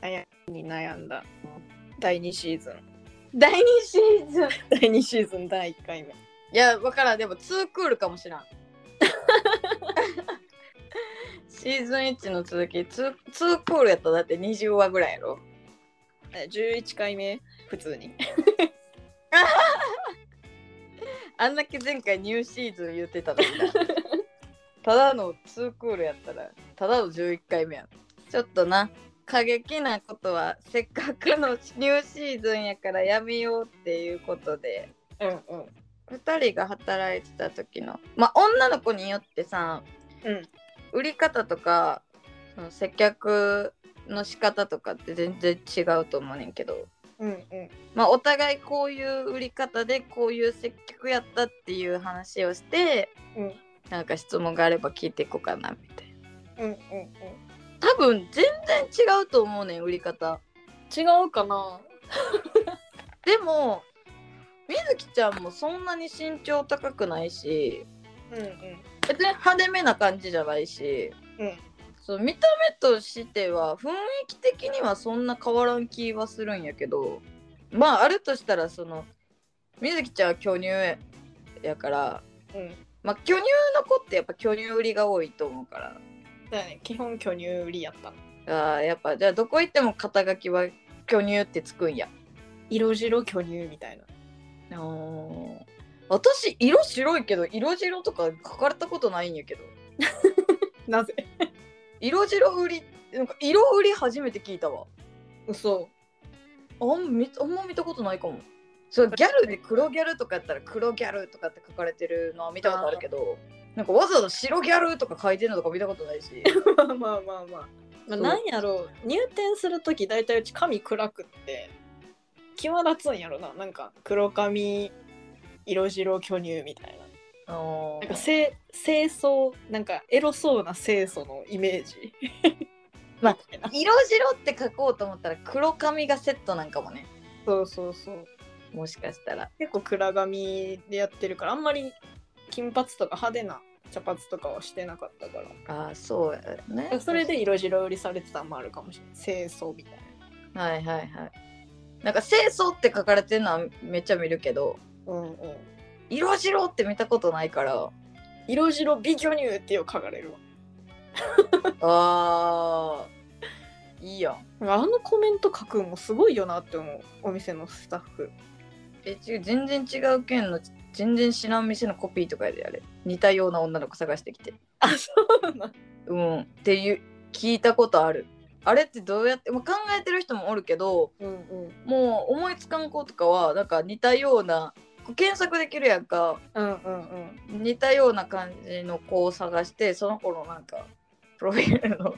悩みに悩んだ。第2シーズン。第2シーズン。第2シーズン第1回目。いやわからん。でも2クールかもしらん。シーズン1の続き 2, 2クールやったらだって20話ぐらいやろ。え11回目普通に。あんだけ前回ニューシーズン言ってたのにな。ただの2クールやったらただの11回目や。んちょっとな過激なことはせっかくのニューシーズンやからやめようっていうことで。うんうん。2人が働いてた時の。まあ女の子によってさうん。売り方とかその接客の仕方とかって全然違うと思うねんけど。うんうん。まあお互いこういう売り方でこういう接客やったっていう話をしてうん。なんか質問があれば聞いていこうかなみたいな。うんうん多分全然違うと思うねん売り方。違うかな。でもみずきちゃんもそんなに身長高くないしうんうん。別に派手めな感じじゃないしうん。そう見た目としては雰囲気的にはそんな変わらん気はするんやけどまああるとしたらそのみずきちゃんは巨乳やからうん。まあ巨乳の子ってやっぱ巨乳売りが多いと思うからだよね。基本巨乳売りやったあーやっぱじゃあどこ行っても肩書きは巨乳ってつくんや。色白巨乳みたいな。あー。私色白いけど色白とか書かれたことないんやけど。なぜ？色白売りなんか色売り初めて聞いたわ。嘘。あんみあんま見たことないかも。そうギャルで黒ギャルとかやったら黒ギャルとかって書かれてるのは見たことあるけどなんかわざわざ白ギャルとか書いてるのとか見たことないし。まあまあまあまあ、なんやろう。入店する時大体うち髪暗くって際立つんやろな。なんか黒髪色白巨乳みたいな。なんか清清楚なんかエロそうな清楚のイメージ。まあ色白って書こうと思ったら黒髪がセットなんかもね。そうそうそう。もしかしたら。結構暗髪でやってるからあんまり金髪とか派手な茶髪とかはしてなかったから。ああそうやね。それで色白売りされてたのもあるかもしれない。清楚みたいはいはいはい。なんか清楚って書かれてるのはめっちゃ見るけどなうんうん。色白って見たことないから。色白美巨乳ってよく書かれるわ。あーいいやん。あのコメント書くんもすごいよなって思う。お店のスタッフ。え違う全然違う県の全然知らん店のコピーとかであれ。似たような女の子探してきて。あそうなんうん。っていう聞いたことある。あれってどうやって、まあ、考えてる人もおるけどうんうん。もう思いつかん子とかはなんか似たようなこう検索できるやんか。うんうんうん。似たような感じの子を探してその子のなんかプロフィールの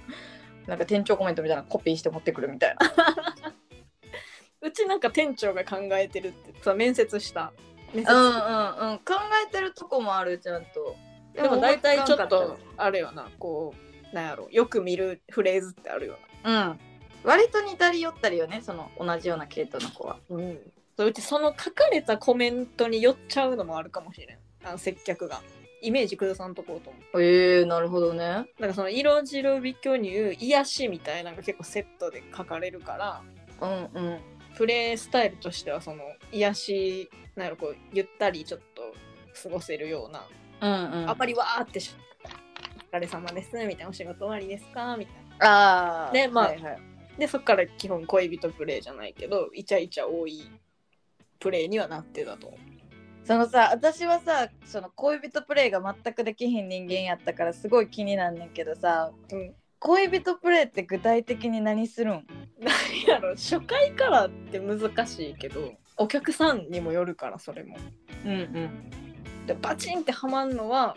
なんか店長コメントみたいなのコピーして持ってくるみたいな。うちなんか店長が考えてるってさ面接したうんうんうん。考えてるとこもあるちゃんと。でも大体ちょっとあれよなこうなんやろよく見るフレーズってあるよつかんかったうん。割と似たり寄ったりよねその同じような系統の子は。なうん。そううちその書かれたコメントに寄っちゃうのもあるかもしれん。あの接客が。イメージ崩さんとこうと思う。えー、なるほどね。なんかその色白美巨乳癒しみたいなのが結構セットで書かれるから。うんうんプレイスタイルとしてはその癒しなんやろこうゆったりちょっと過ごせるような、うんうん。あんまりわーってしお疲れ様ですみたいなお仕事終わりですかみたいああねまあはいはい、なでそっから基本恋人プレイじゃないけどイチャイチャ多いプレイにはなってたと。思うそのさ私はさその恋人プレイが全くできひん人間やったからすごい気になんねんけどさうん恋人プレイって具体的に何するん？何やろ初回からって難しいけどお客さんにもよるからそれも。うんうん。でバチンってハマんのは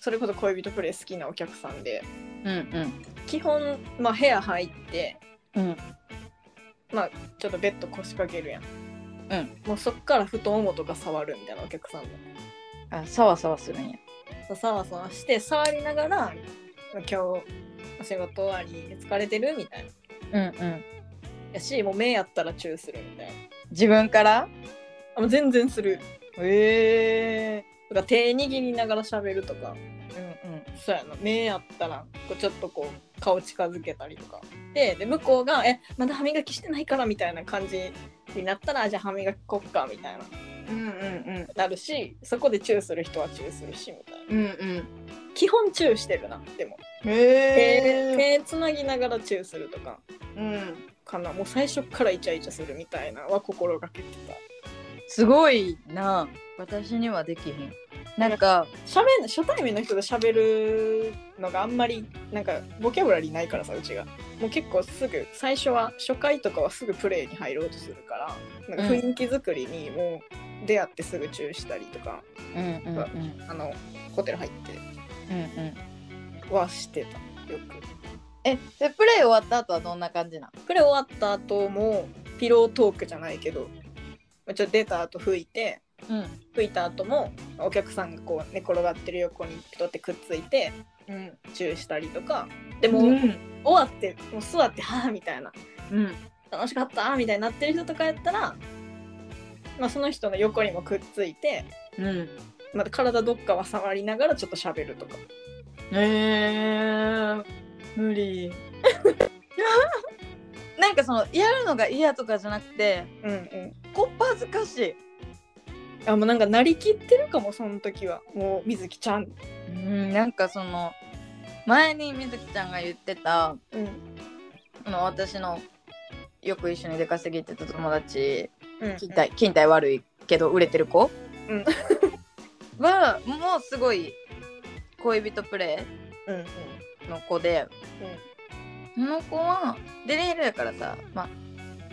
それこそ恋人プレイ好きなお客さんで。うんうん。基本、まあ、部屋入ってうん。まあちょっとベッド腰掛けるやん。うん。もうそっから太ももとか触るみたいなお客さんも。あさわさわするんや。そうさわさわして触りながら今日お仕事終わり疲れてるみたいな。うんうん。やしもう目やったらチューするみたいな。自分から？あもう全然する。へえとか手握りながら喋るとか。うんうん。そうやな。目あったらこうちょっとこう顔近づけたりとか。でで向こうが「えまだ歯磨きしてないから」みたいな感じになったらあ「じゃあ歯磨きこっか」みたいななるしそこでチューする人はチューするしみたいな。うんうん。基本チューしてるなでも。へえ手つなぎながらチューするとか。うん。かな。もう最初からイチャイチャするみたいなは心がけてた。すごいな。私にはできひん。なんかしゃべん初対面の人と喋るのがあんまりなんかボキャブラリーないからさうちが。もう結構すぐ最初は初回とかはすぐプレイに入ろうとするからなんか雰囲気作りにもう出会ってすぐチューしたりとか、うんうんうん。あのホテル入って。うんうん。はしてた。よく。えでプレイ終わった後はどんな感じなんプレイ終わった後もピロートークじゃないけどまあちょっと出た後吹いてうん。吹いた後もお客さんがこう寝転がってる横にピトってくっついてうん。チューしたりとかでも、うん。終わってもう座ってはあみたいな。うん。楽しかったみたいになってる人とかやったら、まあ、その人の横にもくっついてうん。また体どっかは触りながらちょっと喋るとか。へえ無理。なんかそのやるのが嫌とかじゃなくてうんうん。こっぱ恥ずかしい。あもうなんかなりきってるかもその時は。もう水木ちゃん。うんなんかその前にみずきちゃんが言ってたうん。あの私のよく一緒に出稼ぎ行ってた友達うん。勤怠勤怠悪いけど売れてる子、うん。はもうすごい恋人プレうんうん。イの子でその子はデリヘルやからさ、まあ、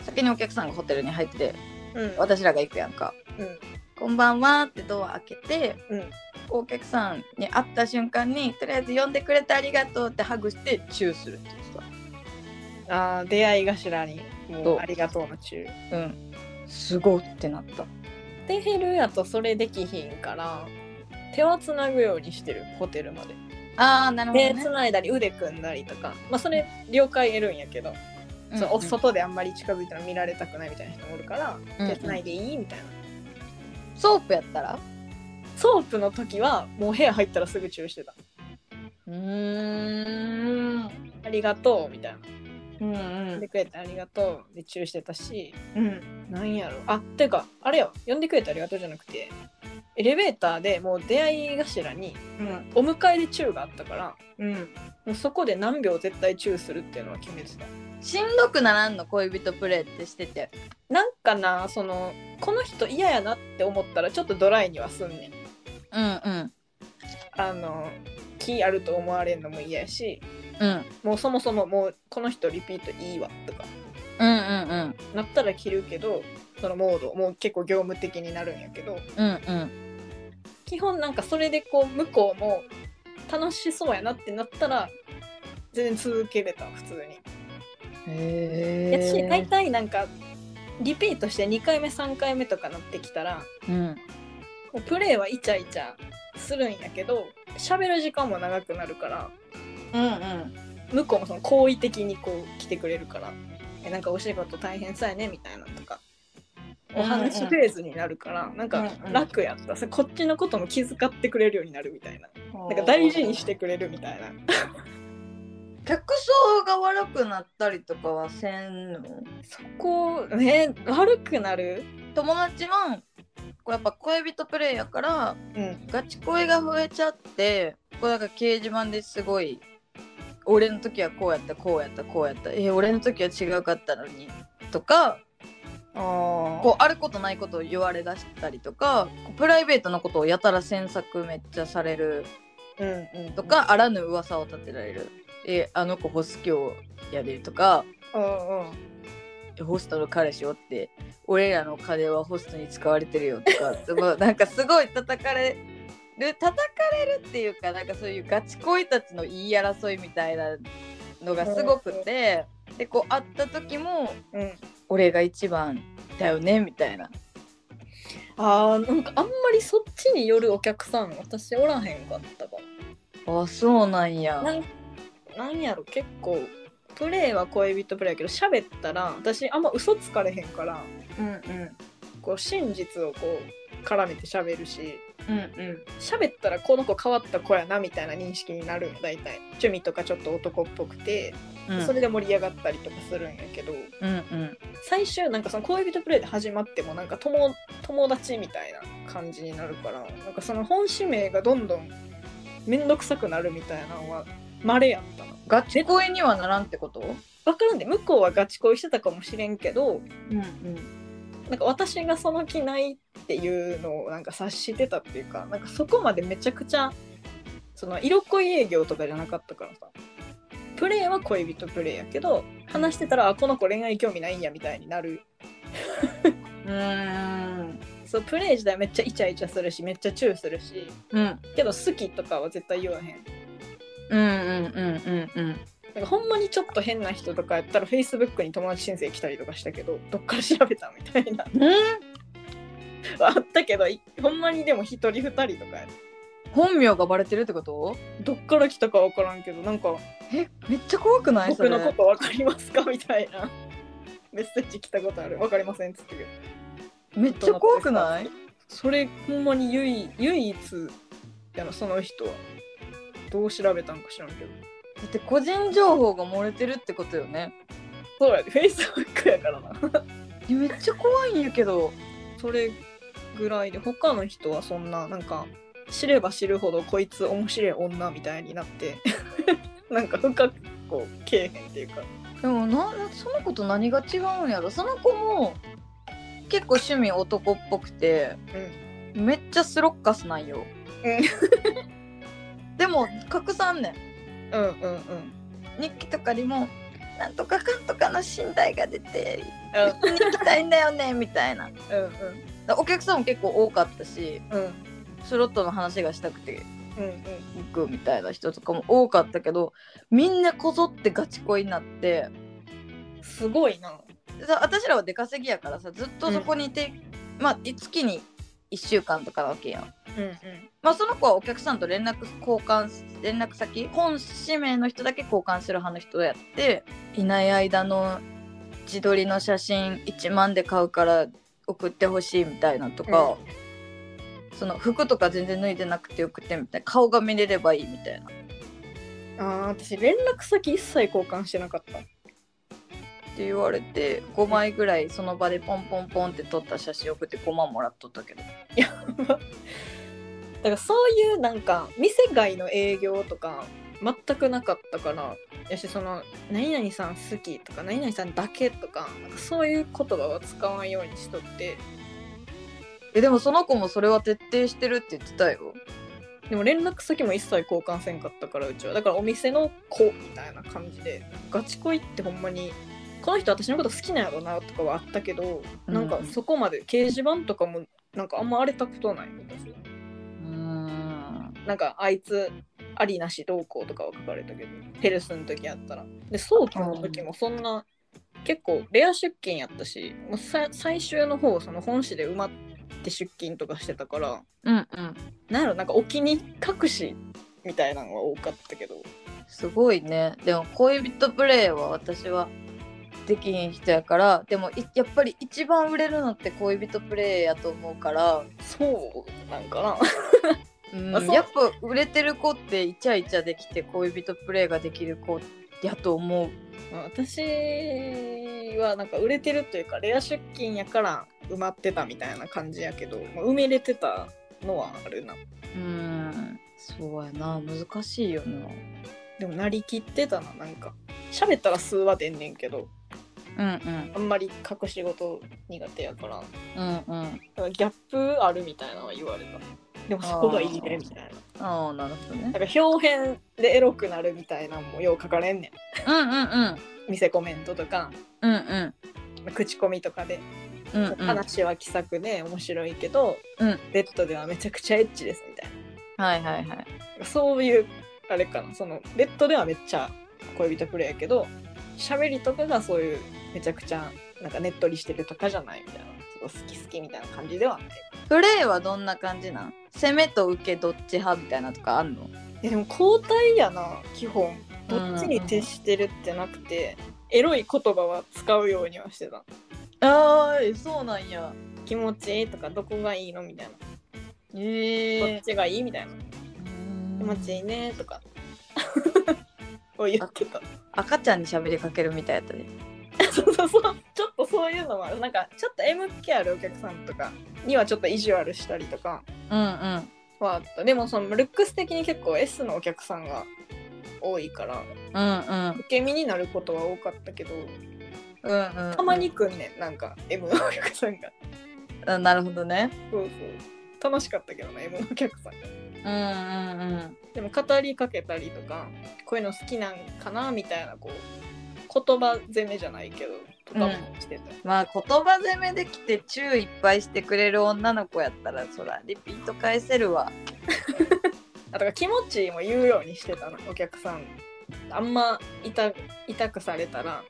先にお客さんがホテルに入っててうん。私らが行くやんか。うん「こんばんは」ってドア開けてうん。お客さんに会った瞬間にとりあえず呼んでくれてありがとうってハグしてチューするって言ってあー出会い頭に。もそう。うありがとうの中たうんすごってなった。デリヘルやとそれできひんから手はつなぐようにしてるホテルまで。ああなるほどね。手つないだり腕組んだりとかまあそれ了解得るんやけど、そうお外であんまり近づいたら見られたくないみたいな人もおるから、うんうん。手つないでいいみたいな。ソープやったら？ソープの時はもう部屋入ったらすぐチューしてた。うーん。ありがとうみたいなうんう呼んでくれてありがとう。でチューしてたし。うん。なんやろ。あてかあれよ呼んでくれてありがとうじゃなくてエレベーターでもう出会い頭にうん。お迎えでチューがあったからうん。もうそこで何秒絶対チューするっていうのは決めてた。しんどくならんの恋人プレイってしてて。なんかなそのこの人嫌やなって思ったらちょっとドライにはすんねん。うんうんあの気あると思われるのも嫌やしうん。もうそもそももうこの人リピートいいわとか。うんうんなったら切るけどそのモードもう結構業務的になるんやけどうんうん。基本なんかそれでこう向こうも楽しそうやなってなったら全然続けれた普通に。へやし大え体なんかリピートして2回目3回目とかなってきたらうんプレイはイチャイチャするんやけど喋る時間も長くなるからうんうん。向こうもその好意的にこう来てくれるからえなんかお仕事大変そうやねみたいなとかお話フェーズになるから、なんかうんうん。楽やった、それこっちのことも気遣ってくれるようになるみたいな。なんか大事にしてくれるみたいな。客層が悪くなったりとかはせんの？そこね悪くなる？友達はこうやっぱ恋人プレイやからうん。ガチ恋が増えちゃってこうなんか掲示板ですごい俺の時はこうやったこうやったこうやったえ俺の時は違うかったのにとかあこうあることないことを言われだしたりとかプライベートなことをやたら詮索めっちゃされるうんうんとか、あらぬ噂を立てられる。えあの子ホス教やでとかうんうホストの彼氏おって俺らの金はホストに使われてるよとかで もなんかすごい叩かれる叩かれるっていうかなんかそういうガチ恋たちの言い争いみたいなのがすごくて、でこう会った時もうん。俺が一番だよねみたいな。あーなんかあんまりそっちによるお客さん私おらへんかったかあそうなんや。もなんなんやろ結構プレイは恋人プレイやけど喋ったら私あんま嘘つかれへんからうんうん。こう真実をこう絡めて喋るしうんうん。喋ったらこの子変わった子やなみたいな認識になるんよ大体。趣味とかちょっと男っぽくて、うん。それで盛り上がったりとかするんやけどうんうん。最終なんかその恋人プレイで始まってもなんか友友達みたいな感じになるからなんかその本指名がどんどん面倒くさくなるみたいなのは稀やったなガチ恋にはならんってこと？分からんで向こうはガチ恋してたかもしれんけどうんうん。なんか私がその気ないっていうのをなんか察してたっていうかなんかそこまでめちゃくちゃその色恋営業とかじゃなかったからさ。プレイは恋人プレイやけど話してたらあこの子恋愛興味ないんやみたいになる。うーん。そうプレイ自体めっちゃイチャイチャするしめっちゃチューするし。うん。けど好きとかは絶対言わへんうんうんうんうんうん。なんかほんまにちょっと変な人とかやったら Facebook に友達申請来たりとかしたけどどっから調べたみたいな。あったけどいほんまにでも一人二人とかや本名がバレてるってこと？どっから来たか分からんけどなんかえめっちゃ怖くない？僕のこと分かりますか？みたいな。メッセージ来たことある。分かりませんっつってめっちゃ怖くない？それほんまに唯一唯一やなその人はどう調べたんか知らんけど。だって個人情報が漏れてるってことよね。そうやで Facebook やからな。えめっちゃ怖いんやけど。それぐらいで他の人はそんななんか知れば知るほどこいつ面白い女みたいになって。なんか深くこうけえへんっていうか。でもなその子と何が違うんやろ。その子も結構趣味男っぽくて。めっちゃスロッカスなんよ、でも隠さんねん。うんうんうん。日記とかにも「なんとかかんとかの寝台が出てうん。行きたいんだよね」みたいな。うんお客さんも結構多かったしうん。うんスロットの話がしたくてうんうん。行くみたいな人とかも多かったけどみんなこぞってガチ恋になってすごいな。さ私らは出稼ぎやからさずっとそこにいて、まあ月に1週間とかなわけやん。うんうん。まあその子はお客さんと連絡交換し連絡先本指名の人だけ交換する派の人やっていない間の自撮りの写真1万で買うから送ってほしいみたいなとか、その服とか全然脱いでなくてよくてみたいな顔が見れればいいみたいな。あー私連絡先一切交換してなかったって言われて5枚ぐらいその場でポンポンポンって撮った写真送って5万もらっとったけど。だからそういうなんか店外の営業とか全くなかったからやしその「何々さん好き」とか「何々さんだけ」とかなんかそういう言葉は使わんようにしとって。えでもその子もそれは徹底してるって言ってたよ。でも連絡先も一切交換せんかったからうちは。だからお店の子みたいな感じでガチ恋ってほんまにこの人私のこと好きなんやろなとかはあったけど、なんかそこまで掲示板とかもなんかあんま荒れたことない私うーん。なんかあいつありなしどうこうとかは書かれたけどヘルスの時やったら。で早期の時もそんな結構レア出勤やったしもうさ最終の方その本誌で埋まって出勤とかしてたからうんうん。なんやろなんかお気に隠しみたいなのは多かったけど。すごいね。でも恋人プレイは私はできひん人やからでもいやっぱり一番売れるのって恋人プレイやと思うから、そうなんかな。うんやっぱ売れてる子ってイチャイチャできて恋人プレイができる子やと思う。まあ私はなんか売れてるというかレア出勤やから埋まってたみたいな感じやけど、まあ埋めれてたのはあるな。うんそうやな。難しいよな。でもなりきってたななんか。喋ったら数は出んねんけどうんうん。あんまり隠し事苦手やから。うんうん。なんかギャップあるみたいなのは言われた。でもそこがいいねみたいな。ああなるほどね。なんか表現でエロくなるみたいなのもよう書かれんねうんうんうん。ん店コメントとか。うんうん。口コミとかで、うんうん。話は気さくで面白いけど、うん。ベッドではめちゃくちゃエッチですみたいはいはいはい。なそういうあれかな。そのベッドではめっちゃ恋人プレイやけど喋りとかがそういうめちゃくちゃなんかねっとりしてるとかじゃないみたいな。すごい好き好きみたいな感じではない。プレイはどんな感じなん？攻めと受けどっち派みたいなとかあんの？いやでも交代やな基本。どっちに徹してるってなくて、エロい言葉は使うようにはしてた。あーそうなんや。気持ちいいとかどこがいいのみたいな。えどっちがいいみたいな。気持ちいいねとか。を言ってた。赤ちゃんに喋りかけるみたいやったでそうそうそう。ちょっとそういうのもあるなんかちょっと M 気あるお客さんとかにはちょっと意地悪したりとかうんうんはあった。でもそのルックス的に結構 S のお客さんが多いからうんうん。受け身になることは多かったけどうんうんたまに来んねんなんか M のお客さんが。あなるほどね。そうそう。楽しかったけどね M のお客さんが。うんうんうん。でも語りかけたりとかこういうの好きなんかなみたいなこう言葉攻めじゃないけどとかもしてた、まあ言葉攻めできてチューいっぱいしてくれる女の子やったらそらリピート返せるわ。あとから気持ちも言うようにしてたなお客さん。あんま痛痛くされたら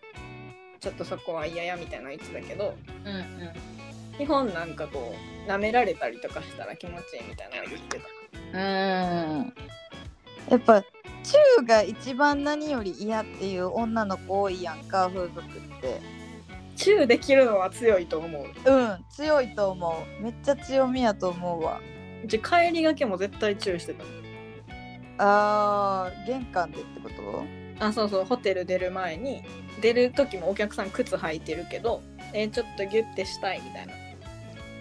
ちょっとそこは嫌やみたいなの言ってたけどうんうん。基本なんかこう舐められたりとかしたら気持ちいいみたいなの言ってた。うん。やっぱチューが一番何より嫌っていう女の子多いやんか風俗って。チューできるのは強いと思う。うん強いと思う。めっちゃ強みやと思うわ。うち帰りがけも絶対チューしてた。あー玄関でってこと？あそうそうホテル出る前に出る時もお客さん靴履いてるけどえーちょっとギュッてしたいみたいな。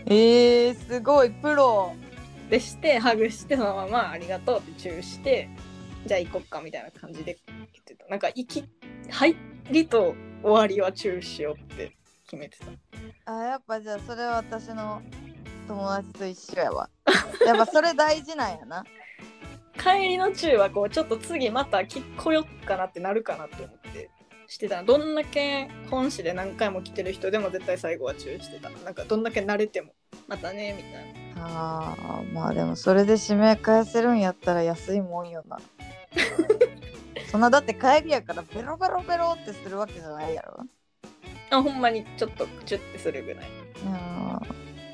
えー、すごいプロ。でしてハグしてそのままありがとうってチューしてじゃあ行こっかみたいな感じで言ってた。なんか行き入りと終わりはチューしようって決めてた。あやっぱじゃあそれは私の友達と一緒やわ。やっぱそれ大事なんやな。帰りのチューはこうちょっと次またき来よっかなってなるかなって思ってしてた。どんだけ本誌で何回も来てる人でも絶対最後はチューしてた。なんかどんだけ慣れてもまたねみたいなあーまあでもそれで指名返せるんやったら安いもんよな。そんなだって帰りやからベロベロベロってするわけじゃないやろ。あほんまにちょっとチュッてするぐらい。うん。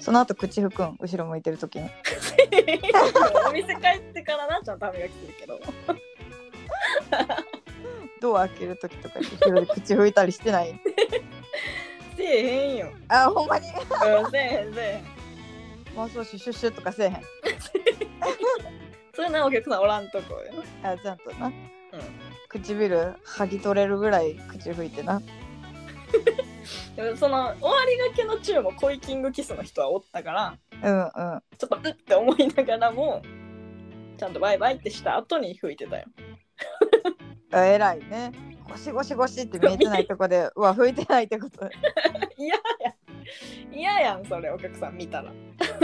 その後口拭くん後ろ向いてる時に。お店帰ってからなちゃんと歯磨きするけど。ドア開ける時とかに後ろで口拭いたりしてない？せえへんよ。あほんまに？うんせえへんせえへんもう少しシュッシュッとかせえへん。それなお客さんおらんとこよ。あちゃんとな。うん。唇剥ぎ取れるぐらい口拭いてな。その終わりがけのチューもコイキングキスの人はおったからうんうん。ちょっとうって思いながらもちゃんとバイバイってした後に吹いてたよ。あ偉いね。ゴシゴシゴシって見えてないとこでうわ拭いてないってこと。嫌や。嫌やんそれお客さん見たら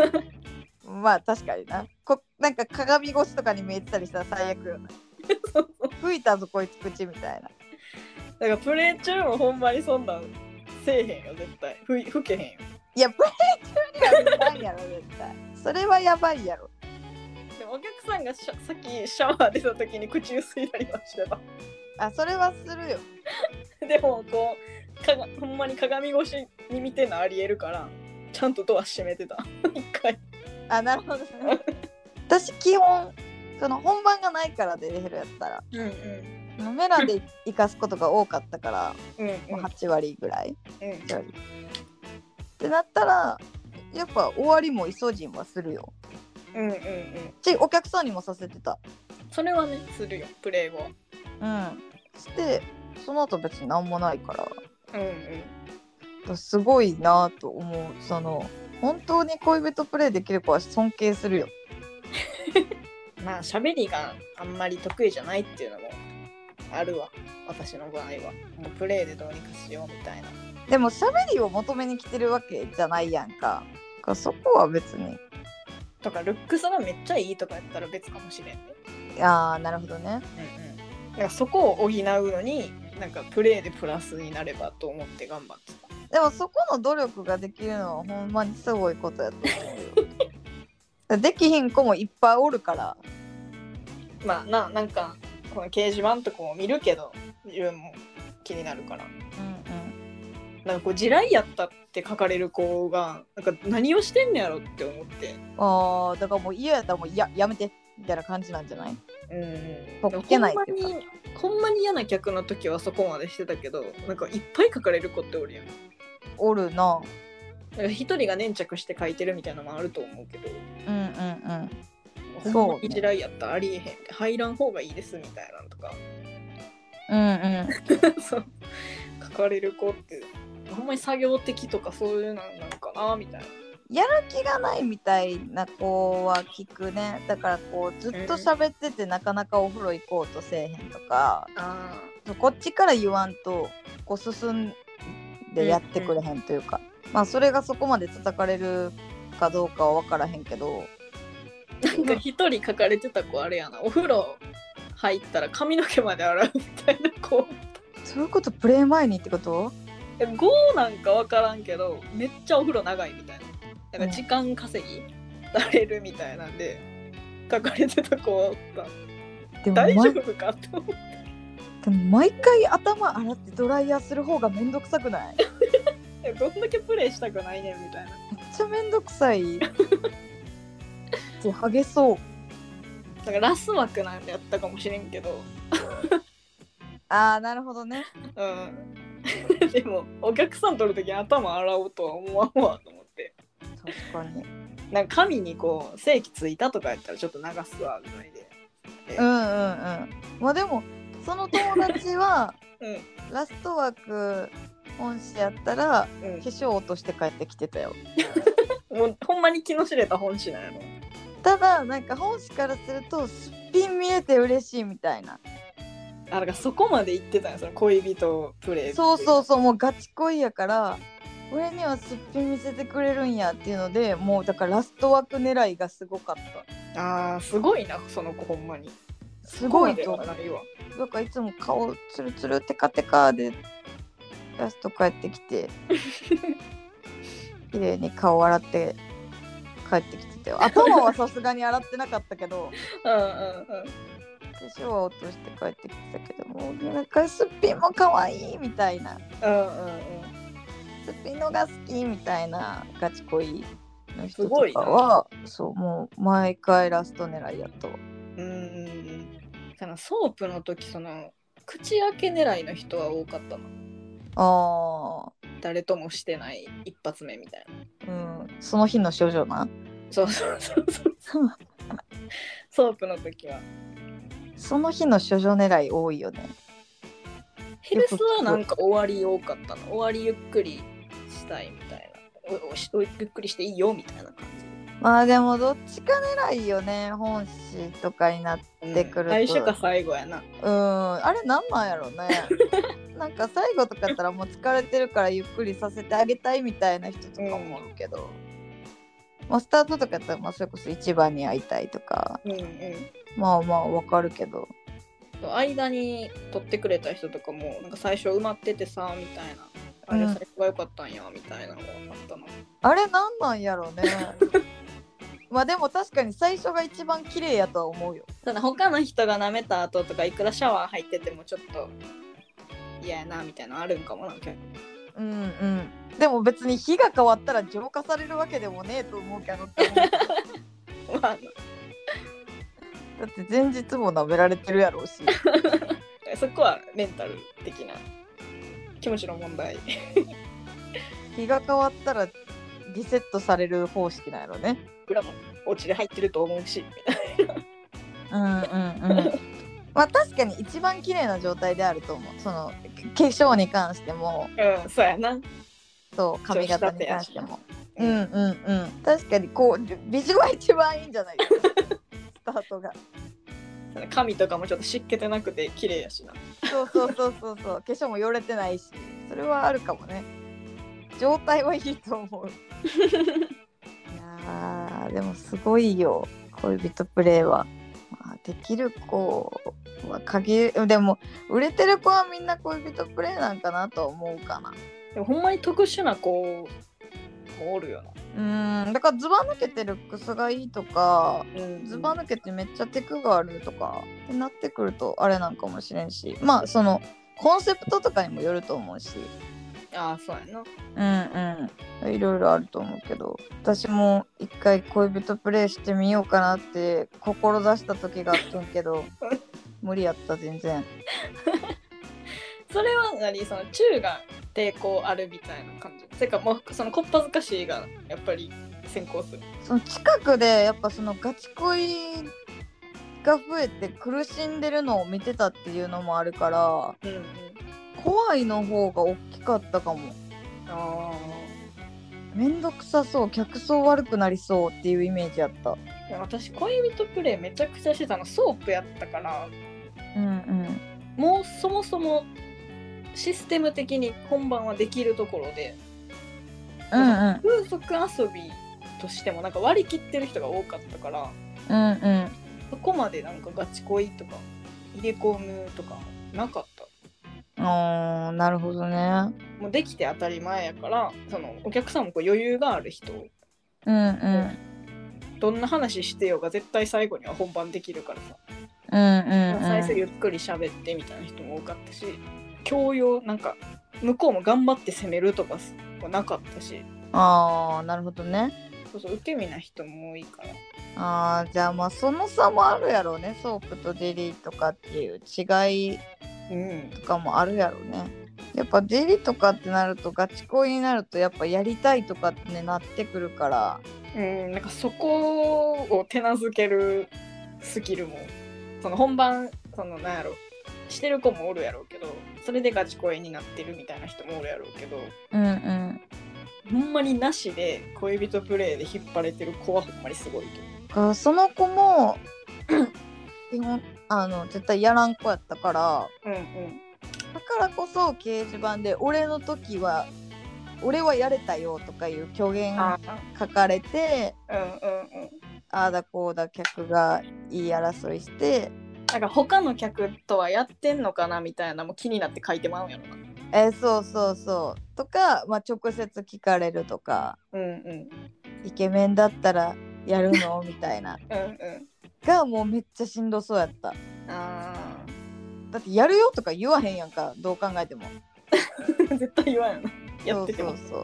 まあ確かにな。こなんか鏡越しとかに見えてたりしたら最悪よな。拭いたぞこいつ口みたいな。だからプレイ中もほんまにそんなんせえへんよ絶対。吹けへんよ。いやプレイ中には見ないやろ絶対。それはやばいやろ。でもお客さんがさっきシャワー出た時に口ゆすいだりはしてたあそれはするよ。でもこうかがほんまに鏡越しに見てんのありえるからちゃんとドア閉めてた。一回。あなるほどね。私基本その本番がないから出れるやったら。うんうん。メラで生かすことが多かったからうんもう8割ぐらい。うん8割。ってなったらやっぱ終わりもイソジンはするよ。うんうんうん。しお客さんにもさせてた。それはねするよ。プレイ後はうん。してその後別に何もないから。うんうんすごいなと思う。その本当に恋人プレイできる子は尊敬するよ。まあ喋りがあんまり得意じゃないっていうのもあるわ。私の場合は。もうプレイでどうにかしようみたいな。でも喋りを求めに来てるわけじゃないやんか。だからそこは別に。とかルックスがめっちゃいいとかやったら別かもしれんね。ああなるほどね。うんうん。だからそこを補うのになんかプレイでプラスになればと思って頑張ってたでもそこの努力ができるのはほんまにすごいことやと思うよ。できひん子もいっぱいおるから。まあななんかこの掲示板とかも見るけど自分も気になるから。うんなんかこう地雷やったって書かれる子がなんか何をしてんのやろって思って。ああだからもう嫌やったらもうややめてみたいな感じなんじゃない？うん。うんほっけないっていうか。ほんまにほんまに嫌な客の時はそこまでしてたけどなんかいっぱい書かれる子っておるやんおるな。一人が粘着して書いてるみたいなのもあると思うけど。うんうんうん。ほんまに地雷やったらありえへん。入らん方がいいですみたいなのとか。うんうん。そう。書かれる子ってほんまに作業的とかそういうのなんかなみたいな。やる気がないみたいな子は聞くね。だからこうずっと喋っててなかなかお風呂行こうとせえへんとか、あこっちから言わんとこう進んでやってくれへんというか、まあそれがそこまで叩かれるかどうかは分からへんけど。なんか一人書かれてた子あれやな。お風呂入ったら髪の毛まで洗うみたいな子そういうことプレイ前にってこと？5なんか分からんけどめっちゃお風呂長いみたいな。なんか時間稼ぎされるみたいなんで書かれてた子おった。大丈毎夫かって思ってでも毎回頭洗ってドライヤーする方がめんどくさくない？どんだけプレイしたくないねんみたいな。めっちゃめんどくさい。ちょハゲそう。だからラス枠なんてやったかもしれんけど。ああなるほどね。うん。でもお客さん取るとき頭洗おうとは思わんわと思って。確かに。なんか髪にこう正規ついたとかやったらちょっと流すわぐらいで。うんうんうん。まあでもその友達はうラスト枠本誌やったらんうん。化粧落として帰ってきてたよ。もうほんまに気の知れた本誌なんやろ。ただなんか本誌からするとすっぴん見えて嬉しいみたいな。あだからそこまで言ってたんやその恋人プレイそうそうそうもうガチ恋やから俺にはすっぴん見せてくれるんやっていうのでもうだからラスト枠狙いがすごかった。あーすごいなその子ほんまにすごいでとは。ないわだからいつも顔ツルツルテカテカでラスト帰ってきて 綺麗に顔洗って帰ってきてたよ頭はさすがに洗ってなかったけどうんうんうん。化粧は落として帰ってきてたけどもうなんかすっぴんも可愛いみたいな。うんうんすっぴんのが好きみたいなガチ恋の人とかはそうもう毎回ラスト狙いやったわうんうんうんうんそのソープの時その口開け狙いの人は多かったの。あ誰ともしてない一発目みたいな。ーうん。その日の処女なそうそうそうそう。ソープの時は。その日の処女狙い多いよね。ヘルスはなんか終わり多かったの。終わりゆっくりしたいみたいな。おおゆっくりしていいよみたいな感じまあでもどっちか狙いよね本誌とかになってでくると。最初か最後やな。うん。あれなんなんやろね。なんか最後とかやったらもう疲れてるからゆっくりさせてあげたいみたいな人とかもおるけど、まあ、スタートとかやったらまあそれこそ一番に会いたいとか。うんうん。まあまあわかるけど。間に取ってくれた人とかもなんか最初埋まっててさみたいな。あれうん。最初が良かったんやみたいなのがあったの、あれなんなんやろね まあでも確かに最初が一番綺麗やとは思うよ。ただ他の人が舐めた後とかいくらシャワー入っててもちょっと嫌やなみたいなのあるんかもなんかうんうん。でも別に日が変わったら浄化されるわけでもねえと思うけどって思う。けどまあだって前日も舐められてるやろうし。そこはメンタル的な気持ちの問題。日が変わったらリセットされる方式なんやろね。裏も落ちで入ってると思うし。うんうんうん。まあ確かに一番綺麗な状態であると思う。その化粧に関しても。なうんそうやな。そう髪型に関しても。うんうんうん。確かにこう美女は一番いいんじゃないですか スタートが。髪とかもちょっと湿気てなくて綺麗やしな。そうそうそうそうそう。化粧もよれてないし。それはあるかもね状態はいいと思う。いやーでもすごいよ恋人プレイは、まあ、できる子は限るでも売れてる子はみんな恋人プレイなんかなとは思うかな。でもほんまに特殊な子もおるよな。うーんだからズバ抜けてルックスがいいとかうん。ズバ抜けてめっちゃテクがあるとかってなってくるとあれなんかもしれんし。まあそのコンセプトとかにもよると思うしああそうやな。うんうん。いろいろあると思うけど私も一回恋人プレイしてみようかなって志した時があったんけど 無理やった全然。それは何？その中が抵抗あるみたいな感じ？てかもうそのこっぱずかしいがやっぱり先行する。その近くでやっぱそのガチ恋が増えて苦しんでるのを見てたっていうのもあるからうんうん。怖いの方が大きかったかも。あめんどくさそう客層悪くなりそうっていうイメージやった。あ私恋人プレイめちゃくちゃしてたのソープやったから。うんうん。もうそもそもシステム的に本番はできるところで。うんうん。風俗遊びとしてもなんか割り切ってる人が多かったから。うんうん。そこまでなんかガチ恋とか入れ込むとかなかったあーなるほどね。もうできて当たり前やからそのお客さんもこう余裕がある人うんうん。どんな話してようが絶対最後には本番できるからさ、うんうん最初うんゆっくり喋ってみたいな人も多かったし教養なんか向こうも頑張って攻めるとかはなかったし。ああなるほどね。そうそう受け身な人も多いから。あーじゃあまあその差もあるやろうねソープとデリとかっていう違いうんとかもあるやろうね。やっぱデリとかってなるとガチ恋になるとやっぱやりたいとかってねなってくるから。うん。なんかそこを手なずけるスキルもその本番そのなんやろしてる子もおるやろうけどそれでガチ恋になってるみたいな人もおるやろうけどうんうん。ほんまになしで恋人プレイで引っ張れてる子はほんまにすごいと思あその子も基本あの絶対やらん子やったからう。うんうんだからこそ掲示板で「俺の時は俺はやれたよ」とかいう虚言あ書かれてうんうんうん。ああだこうだ客が言い争いしてなんか他の客とはやってんのかなみたいなのも気になって書いてまうんやろな。えーそうそうそうとか、まあ、直接聞かれるとかうんうんイケメンだったらやるの？みたいなうんうん。がもうめっちゃしんどそうやった。あだってやるよとか言わへんやんかどう考えても。あ 絶対言わんよな。やってても。そうそうそ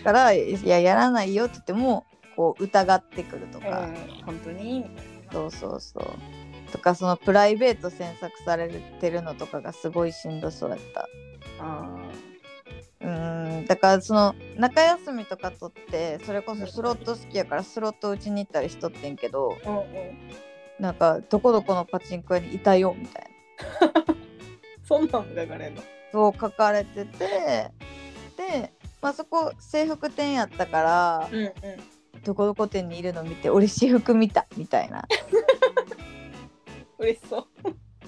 う。だからいややらないよって言ってもこう疑ってくるとか、うん本当に。そうそうそう。とかそのプライベート詮索されてるのとかがすごいしんどそうやった。あうーんだからその中休みとかとってそれこそスロット好きやからスロット打ちに行ったりしとってんけどあ。うんうん。なんかどこどこのパチンコ屋にいたよみたいな そんなんも書かれんの？そう書かれててで、まあ、そこ制服店やったからうんうん。どこどこ店にいるの見て俺私服見たみたいな 嬉しそう。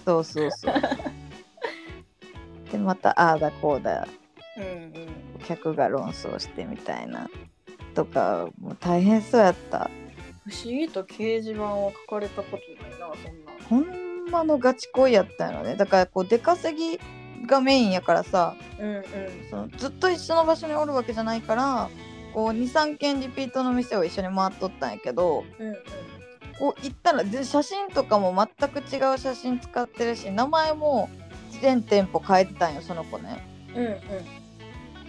そうそうそう でまたああだこうだうんうん。客が論争してみたいなとかもう大変そうやった不思議と掲示板は書かれたことないな、そんな。ほんまのガチ恋やったんやろねだからこう出稼ぎがメインやからさうんうん。そのずっと一緒の場所におるわけじゃないからこう23軒リピートの店を一緒に回っとったんやけどうんうん。こう行ったらで写真とかも全く違う写真使ってるし名前も全店舗変えてたんよその子ね。うんうん。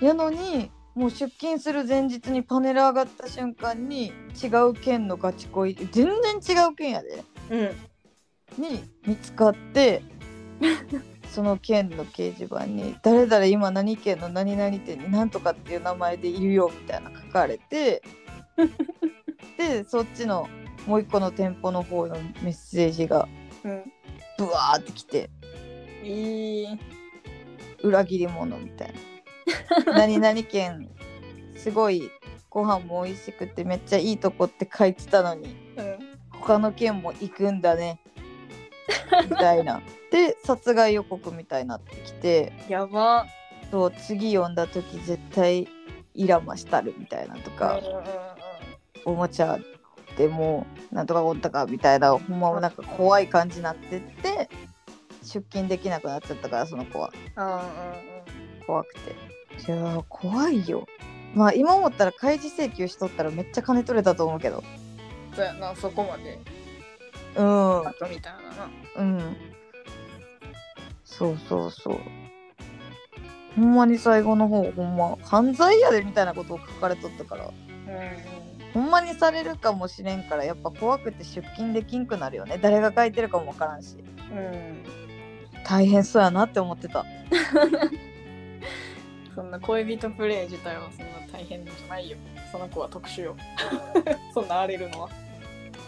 やのにもう出勤する前日にパネル上がった瞬間に違う県のガチ恋全然違う県やでうん。に見つかって その県の掲示板に「誰々今何県の何々店に何とかっていう名前でいるよ」みたいな書かれて でそっちのもう一個の店舗の方のメッセージがうん。ブワーってきていい。裏切り者みたいな。何々県すごいご飯も美味しくてめっちゃいいとこって書いてたのにうん。他の県も行くんだねみたいな。で殺害予告みたいになってきてやば。そう次読んだ時絶対イラマしたるみたいなとかおもちゃでもうなんとかおったかみたいなほんまなんか怖い感じになってって出勤できなくなっちゃったからその子は怖くていやー怖いよ。まあ今思ったら開示請求しとったらめっちゃ金取れたと思うけど。そうやなそこまで。うん。みたいなな。うん。そうそうそう。ほんまに最後の方ほんま犯罪やでみたいなことを書かれとったから。うん。ほんまにされるかもしれんからやっぱ怖くて出勤できんくなるよね。誰が書いてるかもわからんし。うんうん。大変そうやなって思ってた そんな恋人プレイ自体はそんな大変じゃないよ。その子は特殊よ。そんな荒れるのは。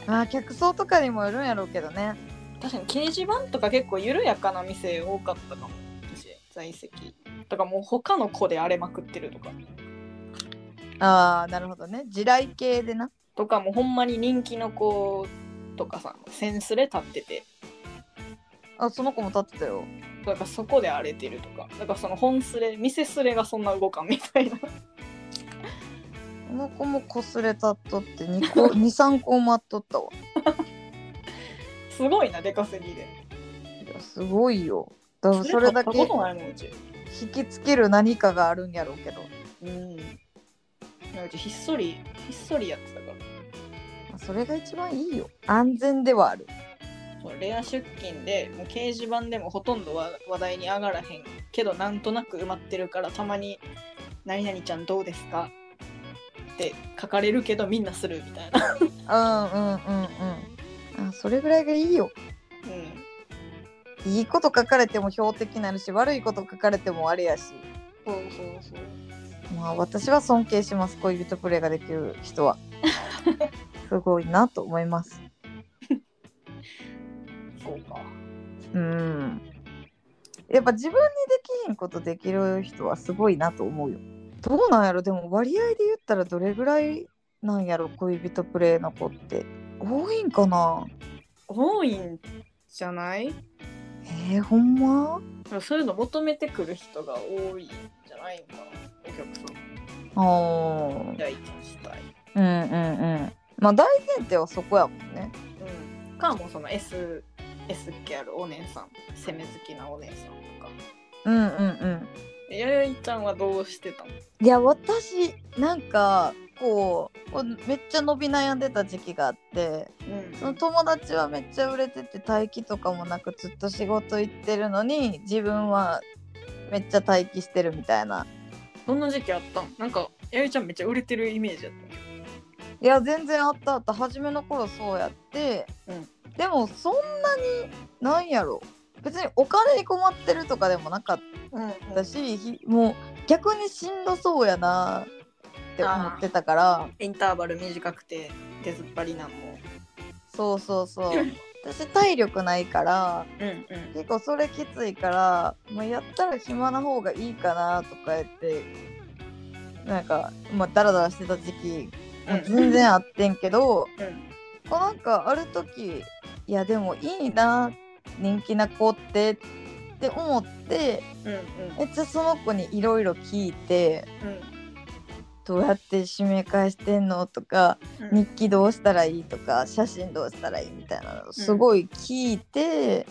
まあ客層とかにもよるんやろうけどね。確かに掲示板とか結構緩やかな店多かったかも。私在籍。とかもう他の子で荒れまくってるとか。ああなるほどね。地雷系でな。とかもうほんまに人気の子とかさセンスで立っててあその子も立ってたよ。だからそこで荒れてるとか。だからその本スレ店スレがそんな動かんみたいな。この子もこすれたっとって2個 23個待っとったわ。すごいな出稼ぎでいやすごいよ。だからそれだけ引きつける何かがあるんやろうけど。うん。うちひっそりひっそりやってたから。まあそれが一番いいよ。安全ではあるレア出勤でもう掲示板でもほとんどは話題に上がらへんけどなんとなく埋まってるからたまに「何々ちゃんどうですか?」って書かれるけどみんなするみたいな。うんうんうんうん。あそれぐらいがいいよ。うん。いいこと書かれても標的になるし悪いこと書かれてもあれやし。そうそうそう。まあ私は尊敬します恋人プレイができる人は。すごいなと思いますそうか。うん。やっぱ自分にできひんことできる人はすごいなと思うよ。どうなんやろ？でも割合で言ったらどれぐらいなんやろ？恋人プレイの子って。多いんかな？多いんじゃない？えー、ほんま？そういうの求めてくる人が多いんじゃないんかな。お客さん。あー。第一したい。うんうんうん。まあ大前提はそこやもんね。うん。かもその S, S っ気あるお姉さん攻め好きなお姉さんとか。うんうんうん。やよいちゃんはどうしてたの？いや私なんかこうこうめっちゃ伸び悩んでた時期があってうん。その友達はめっちゃ売れてて待機とかもなくずっと仕事行ってるのに自分はめっちゃ待機してるみたいな。そんな時期あったんなんかやよいちゃんめっちゃ売れてるイメージやったけいや全然あったあった。初めの頃そうやって、うんでもそんなになんやろ。別にお金に困ってるとかでもなかっどうんたし、ひもう逆にしんどそうやなって思ってたから。インターバル短くて出ずっぱりなんも。そうそうそう。私体力ないからうんうん。結構それきついからもうやったら暇な方がいいかなとか言ってなんかまあダラダラしてた時期もう全然あってんけど、うんこうなんかある時いやでもいいな人気な子ってって思ってうんうん。めっちゃその子にいろいろ聞いてどうやって指名返してんのとかうん。日記どうしたらいいとか写真どうしたらいいみたいなのをすごい聞いて、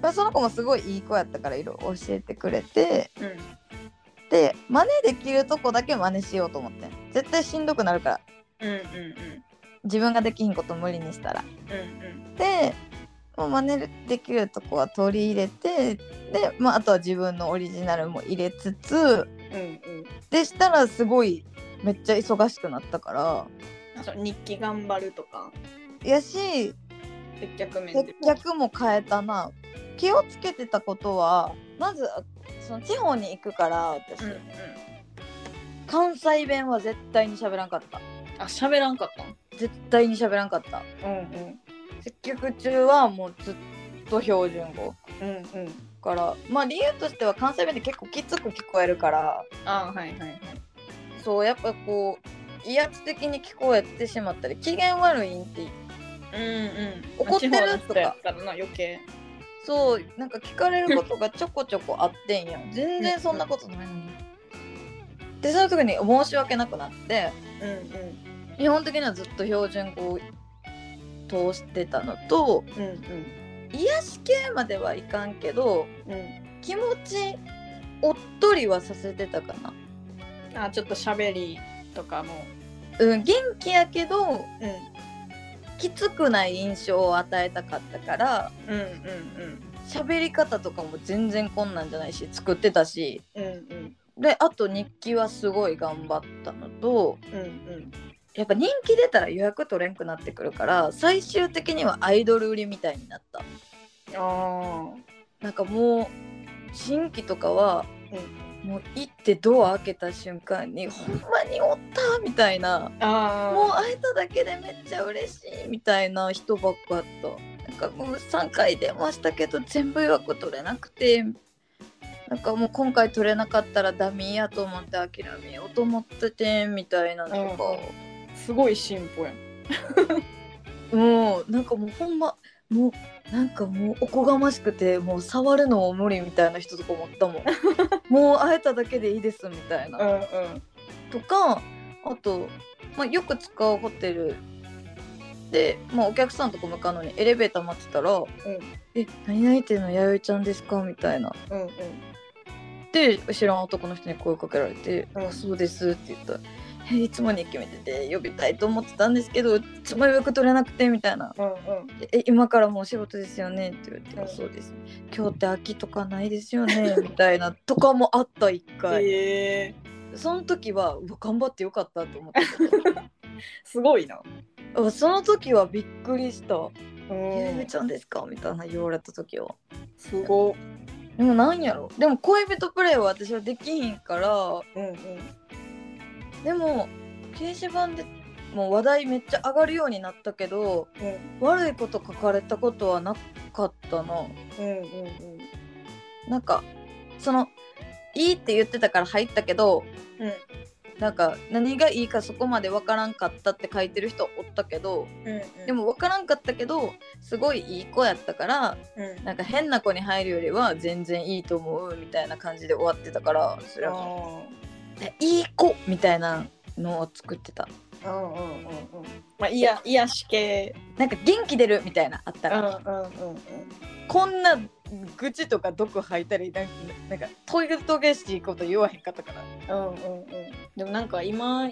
まあ、その子もすごいいい子やったからいろいろ教えてくれてうん。で真似できるとこだけ真似しようと思ってん。絶対しんどくなるから。うんうん自分ができひんこと無理にしたら。うんうん。でもう真似できるとこは取り入れてで、まあ、あとは自分のオリジナルも入れつつうんうん。でしたらすごいめっちゃ忙しくなったから。日記頑張るとか。やし接客面接で客も変えたな。気をつけてたことはまずその地方に行くから私、うんうん。関西弁は絶対に喋らんかったあ喋らんかったん？絶対に喋らんかった。うんうん。接客中はもうずっと標準語。うんうん。からまあ理由としては関西弁って結構きつく聞こえるから。あはいはいはい。そうやっぱこう威圧的に聞こえてしまったり機嫌悪いんってうんうん。怒ってるとか。やったらな余計。そうなんか聞かれることがちょこちょこあってんやん。全然そんなことないのに。でその時に申し訳なくなって。うんうん基本的にはずっと標準語を通してたのとうんうん癒し系まではいかんけどうん気持ちおっとりはさせてたかな。あちょっと喋りとかも。うん、元気やけどうん。きつくない印象を与えたかったからうんうん喋り方とかも全然こんなんじゃないし作ってたし。うん。うんうん。であと日記はすごい頑張ったのとうんうんやっぱ人気出たら予約取れんくなってくるから最終的にはアイドル売りみたいになった。あなんかもう新規とかはうもう行ってドア開けた瞬間にほんまにおったみたいな。あもう会えただけでめっちゃ嬉しいみたいな人ばっかやった。なんかもう3回出ましたけど全部予約取れなくて。なんかもう今回取れなかったらダメやと思って諦めようと思っててみたいなとか、すごい進歩やん。もうなんかもうほんまもうなんかもうおこがましくてもう触るのも無理みたいな人とかもおったもん。もう会えただけでいいですみたいな、うんうん。とかあと、まあ、よく使うホテルで、まあ、お客さんとか向かうのにエレベーター待ってたら「え何々店の弥生ちゃんですか?」みたいな。うんうん。で知らん男の人に声かけられて「うん。あそうです」って言ったら「え いつもに決めてて呼びたいと思ってたんですけどいつも予約取れなくて」みたいな。うんうん「え今からもうお仕事ですよね」って言って「うん。あそうです。今日って空きとかないですよね」みたいなとかもあった一回。え。その時は頑張ってよかったと思ってー、すごいな。その時はびっくりした。う「ゆめちゃんですか?」みたいな言われた時は。すご。でもなんやろ？でも恋人プレイは私はできひんからうんうんでも掲示板でもう話題めっちゃ上がるようになったけどうん。悪いこと書かれたことはなかったなうんうんなんかそのいいって言ってたから入ったけどうん。なんか何がいいかそこまで分からんかったって書いてる人おったけどうんでも分からんかったけどすごいいい子やったからうん。なんか変な子に入るよりは全然いいと思うみたいな感じで終わってたからそれはいい子みたいなのを作ってた。ーうんうんうんうん。まあいや癒し系。なんか元気出るみたいなあったうんら、うんうん。こんな愚痴とか毒吐いたりなんかなんかトイレトゲしいこと言わへんかったから。うんうんうん。でもなんか今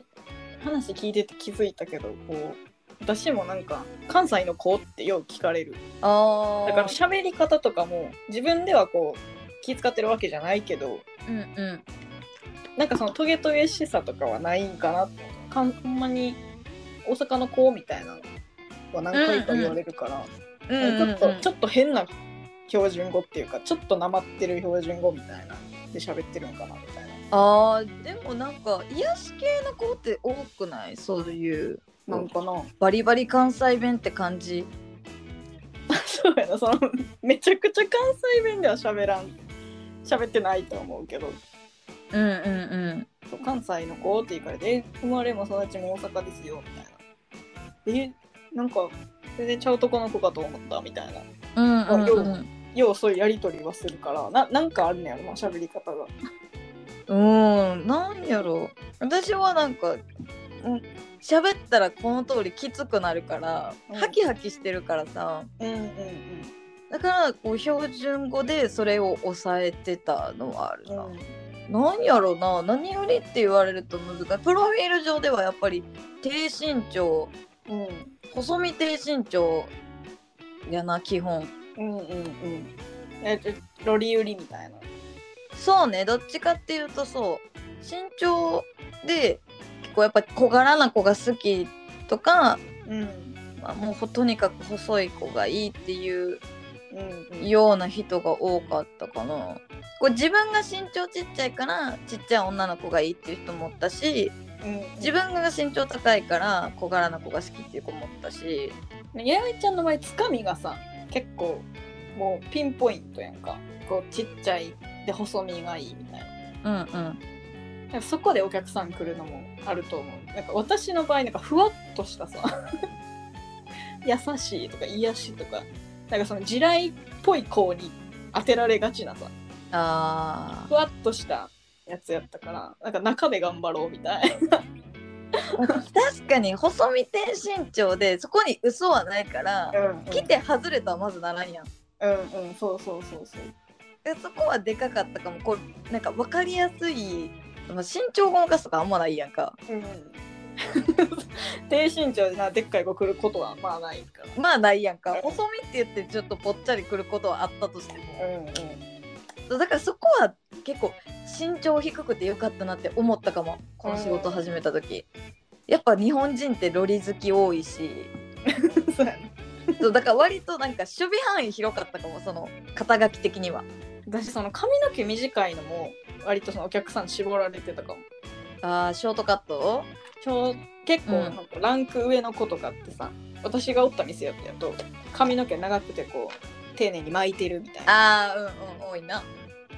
話聞いてて気づいたけどこう私もなんか関西の子ってよく聞かれる。あだから喋り方とかも自分ではこう気使ってるわけじゃないけどうんうんなんかそのトゲトゲしさとかはないんかなってかんほんまに大阪の子みたいなのは何回か言われるから、うんうんちょっとちょっと変な標準語っていうかちょっとなまってる標準語みたいなで喋ってるんかなみたいな。あーでもなんか癒し系の子って多くない？そういうなんかな。バリバリ関西弁って感じ？そうやなそのめちゃくちゃ関西弁では喋らん喋ってないと思うけどうんうんうん関西の子って言われてえ「生まれも育ちも大阪ですよ」みたいな。えなんか全然ちゃうとこの子かと思ったみたいな。うんうんようんようそういうやり取りはするからななんかあるねやろな喋り方が。うんなんやろ私はなんかうん喋ったらこの通りきつくなるから、うんハキハキしてるからさうんうんうん。だからこう標準語でそれを抑えてたのはあるな、なんやろな何よりって言われると難しいプロフィール上ではやっぱり低身長うんうん細身低身長やな基本うんうんうん。えロリ売りみたいな。そうねどっちかっていうとそう身長で結構やっぱ小柄な子が好きとか、うんまあ、もうほとにかく細い子がいいっていう。ような人が多かったかな。こう自分が身長ちっちゃいからちっちゃい女の子がいいっていう人もおったしうん自分が身長高いから小柄な子が好きっていう子もおったし。ややちゃんの場合つかみがさ結構もうピンポイントやんか。こうちっちゃいで細身がいいみたいな。うんうん。そこでお客さん来るのもあると思う。なんか私の場合なんかふわっとしたさ 優しいとか癒しとかなんかその地雷っぽい子に当てられがちなさ。あふわっとしたやつやったからなんか中で頑張ろうみたい。なー確かに細身低身長でそこに嘘はないからうんうん。来て外れたらまずならんやん。うんうんそうそうそうそう。でそこはでかかったかも。こうなんか分かりやすいまあ身長ごまかすとかあんまないやんか。うん 低身長でなでっかい子来ることはまあないから。まあないやんか。うん。細身って言ってちょっとぽっちゃりくることはあったとしても。うんうん。だからそこは結構身長低くてよかったなって思ったかもこの仕事始めた時、やっぱ日本人ってロリ好き多いし。そうやなそうだから割となんか守備範囲広かったかもその肩書き的には。私その髪の毛短いのも割とそのお客さん絞られてたかもあーショートカット？ちょ結構うん。なんかランク上の子とかってさ、私がおった店やったやと髪の毛長くてこう丁寧に巻いてるみたいなあーうんうん多いな。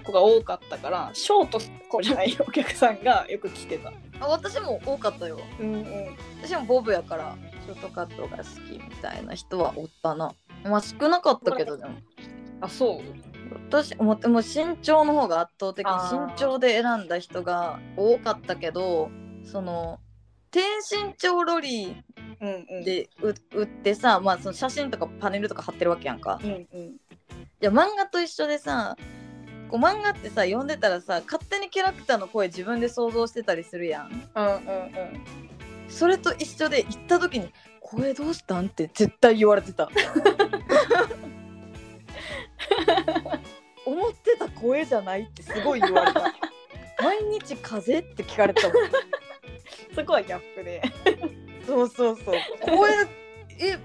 子が多かったからショート子じゃないお客さんが よく来てた。あ私も多かったよ。うんうん、私もボブやからショートカットが好きみたいな人はおったな。まあ少なかったけどでも。あそう？私もでも身長の方が圧倒的に身長で選んだ人が多かったけどその低身長ロリーで売売ってさ、まあ、その写真とかパネルとか貼ってるわけやんか。うんうんいや漫画と一緒でさこう漫画ってさ読んでたらさ勝手にキャラクターの声自分で想像してたりするやん。うんうんうんそれと一緒で行った時に「声どうしたん?」って絶対言われてた。思ってた声じゃないってすごい言われた。毎日風邪って聞かれたもん。そこはギャップで。そうそうそう。声え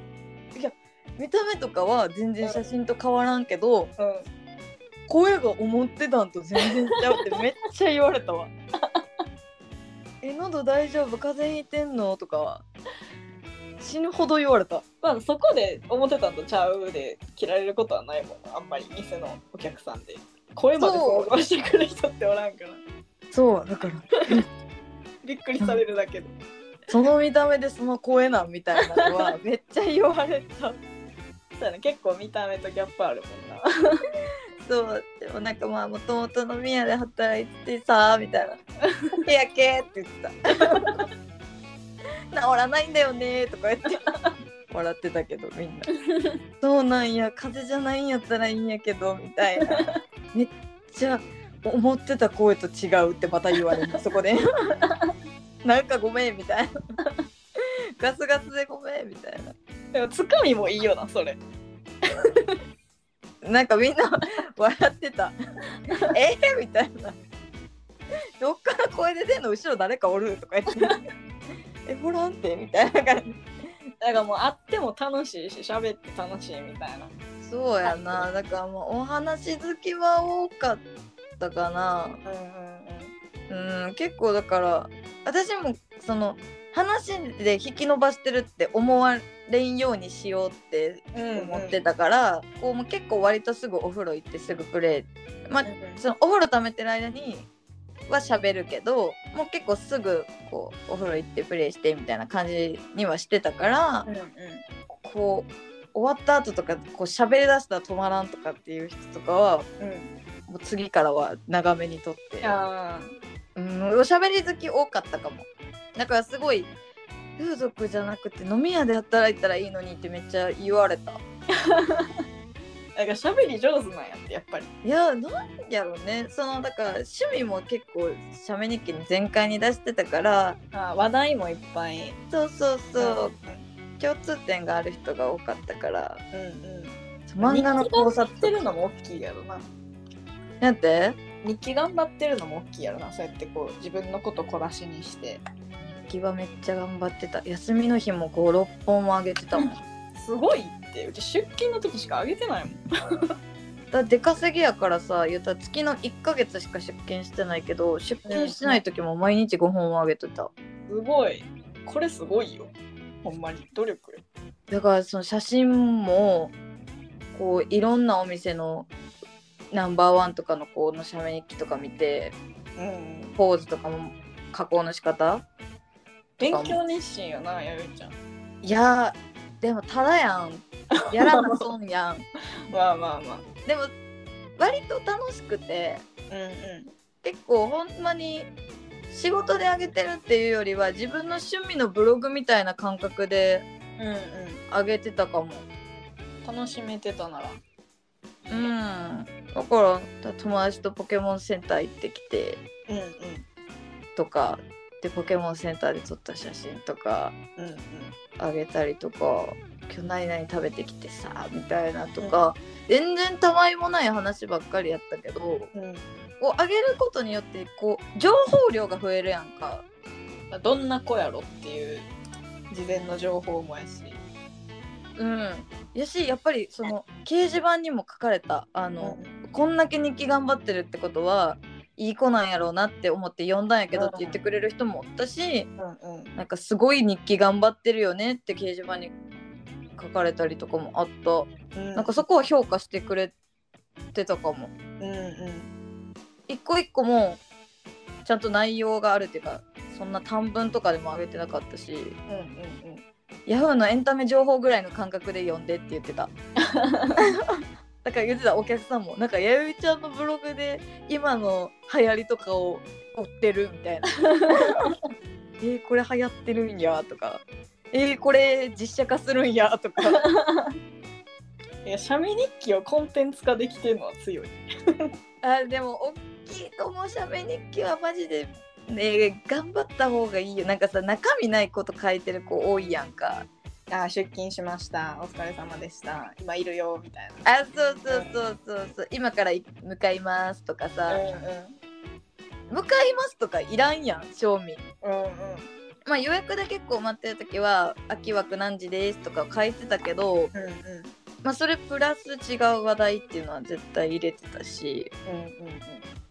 いや見た目とかは全然写真と変わらんけどうん声が思ってたんと全然ちゃうってめっちゃ言われたわ。え喉大丈夫？風邪ひいてんの？とか死ぬほど言われた。まあそこで思ってたんとちゃうで切られることはないもんな。あんまり店のお客さんで。声まで想像してくる人っておらんから。そうだから。びっくりされるだけで。その見た目でその声なんみたいなのはめっちゃ言われた。そうやね結構見た目とギャップあるもんな。そう。でもなんかまあもともと飲み屋で働いててさみたいな「日焼け」って言ってた「治らないんだよね」とか言って。笑ってたけどみんな「そうなんや風邪じゃないんやったらいいんやけど」みたいな めっちゃ思ってた声と違うってまた言われる。そこで なんかごめんみたいなガスガスでごめんみたいな。でもつかみもいいよなそれ。なんかみんな笑ってた。えー、みたいな。どっから声で出んの？後ろ誰かおる？とか言って。え、ほらんて？みたいな感じ。だからもう会っても楽しいし喋って楽しいみたいなそうやな。だからもうお話好きは多かったかな。うんうんうん、結構だから私もその話で引き伸ばしてるって思われんようにしようってうん思ってたから、こうもう結構割とすぐお風呂行ってすぐプレイまあそのお風呂溜めてる間には喋るけどもう結構すぐこうお風呂行ってプレイしてみたいな感じにはしてたからうんうん。こう終わった後とかこう喋りだしたら止まらんとかっていう人とかはうん。もう次からは長めにとって。あうんおしゃべり好き多かったかも。だからすごい風俗じゃなくて飲み屋で働いたらいいのにってめっちゃ言われた ーだから喋り上手なんやってやっぱり。いやなんやろね。そのだから趣味も結構写メ日記に全開に出してたからあー話題もいっぱい。そうそうそう、共通点がある人が多かったから。うんうん。漫画の考察日記頑張ってるのも大きいやろななんて？日記頑張ってるのも大きいやろな。そうやってこう自分のこと小出しにして。日記はめっちゃ頑張ってた。休みの日も56本もあげてたもん。すごい。ってうち出勤の時しかあげてないもん。だ出稼ぎやからさ言ったら月の1ヶ月しか出勤してないけど出勤してない時も毎日5本もあげてた。すごい。これすごいよ。ほんまに。努力よ。だからその写真もこういろんなお店のナンバーワンとかのこの写メ日記とか見てうん。ポーズとかも加工の仕方勉強熱心よなやるちゃん。いやーでもただやん。やらな損やん。まあまあまあ。でも割と楽しくてうんうん。結構ほんまに仕事であげてるっていうよりは自分の趣味のブログみたいな感覚でうんうん。あげてたかも。楽しめてたなら。うん。だから友達とポケモンセンター行ってきてうん。とかでポケモンセンターで撮った写真とかうんうんあげたりとか今日何々食べてきてさみたいなとか、全然たわいもない話ばっかりやったけどうん。うんこうあげることによってこう情報量が増えるやんか。どんな子やろっていう事前の情報もやし。うん。やしやっぱりその掲示板にも書かれたあの、こんだけ日記頑張ってるってことはいい子なんやろうなって思って読んだんやけどって言ってくれる人もおったしうんうん。なんかすごい日記頑張ってるよねって掲示板に書かれたりとかもあった。うん。なんかそこは評価してくれてたかも。うんうん。一個一個もちゃんと内容があるっていうかそんな短文とかでも上げてなかったしうんうんうん。ヤフーのエンタメ情報ぐらいの感覚で読んでって言ってた だから言ってたお客さんもなんか弥生ちゃんのブログで今の流行りとかを追ってるみたいな。えー、これ流行ってるんやとか。えー、これ実写化するんやとか。いや写メ日記をコンテンツ化できてるのは強い。あでも大きいともしゃべ日記はマジで。ね頑張った方がいいよ。なんかさ中身ないこと書いてる子多いやんかあー出勤しました。お疲れ様でした。今いるよみたいな。あそうそうそうそうそう。今からい向かいますとかさ、向かいますとかいらんやん賞味。うんうん。うんまあ予約で結構待ってる時は空き枠何時ですとか書いてたけどうんうん。まあそれプラス違う話題っていうのは絶対入れてたし。うんうん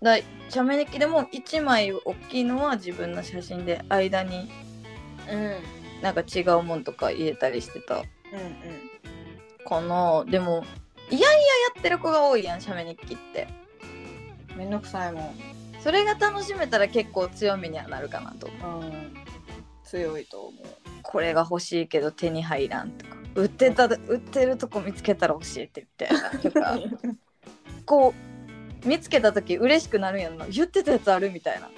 だ写メ日記でも1枚大きいのは自分の写真で間に。うんうんなんか違うもんとか入れたりしてた。うんうん。かな。でもいやいややってる子が多いやん写メ日記って。めんどくさいもん、それが楽しめたら結構強みにはなるかなと思う。うん、強いと思う。これが欲しいけど手に入らんとか。売ってた売ってるとこ見つけたら教えてみたいなとか。こう見つけた時嬉しくなるんやんな言ってたやつあるみたいな。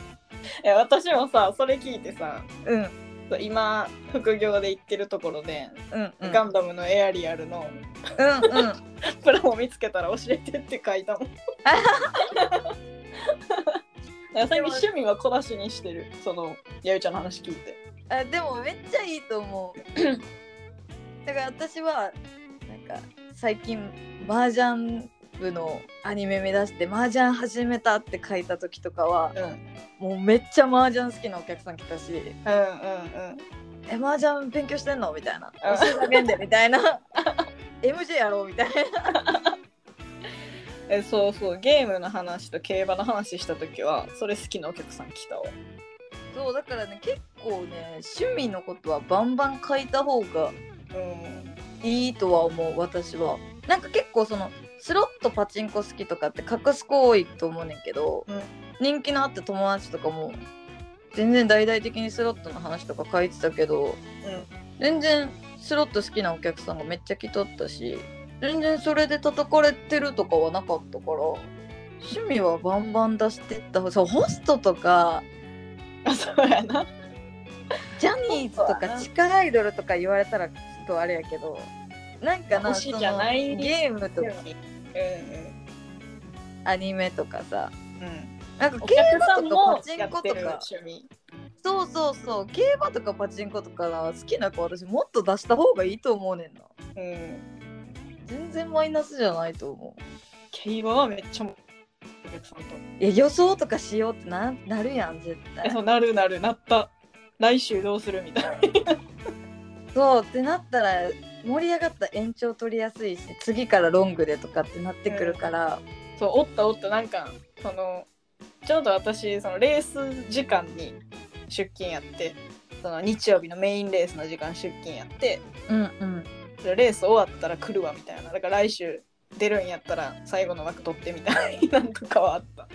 え私もさそれ聞いてさうん今副業で行ってるところで、うんうん。ガンダムのエアリアルのうんうん。プラモ見つけたら教えてって書いたも ん最近趣味は小出しにしてる。そのやゆちゃんの話聞いて。あでもめっちゃいいと思う。だから私はなんか最近麻雀部のアニメ目指して麻雀始めたって書いた時とかはうん。うんもうめっちゃ麻雀好きなお客さん来たしうんうん「え麻雀勉強してんの?」みたいな「うん。教えてあげんで」みたいな「MJ やろう」みたいな。えそうそうゲームの話と競馬の話した時はそれ好きなお客さん来たわ。そうだからね結構ね趣味のことはバンバン書いた方がうん。いいとは思う私は。なんか結構そのスロットパチンコ好きとかって隠す子多いと思うねんけど、うん。人気のあった友達とかも全然大々的にスロットの話とか書いてたけど全然スロット好きなお客さんがめっちゃ来とったし全然それで叩かれてるとかはなかったから趣味はバンバン出してった。方そうホストとかあそうやな。ジャニーズとか地下アイドルとか言われたらちょっとあれやけどなんかな推しじゃないそのゲームとかうんアニメとかさ。うん。うんなんかお競馬とか客さんもパチンコとか。そうそうそう。競馬とかパチンコとかな好きな子私もっと出した方がいいと思うねんな。うん。全然マイナスじゃないと思う。競馬はめっちゃお客さんと。いや予想とかしようってななるやん絶対。えそうなるなる。なった。来週どうするみたいなそうってなったら盛り上がった延長取りやすいし次からロングでとかってなってくるから、そうおったおったなんかそのちょうど私そのレース時間に出勤やってその日曜日のメインレースの時間出勤やってうんうん。でレース終わったら来るわみたいな。だから来週出るんやったら最後の枠取ってみたいなんとかはあった。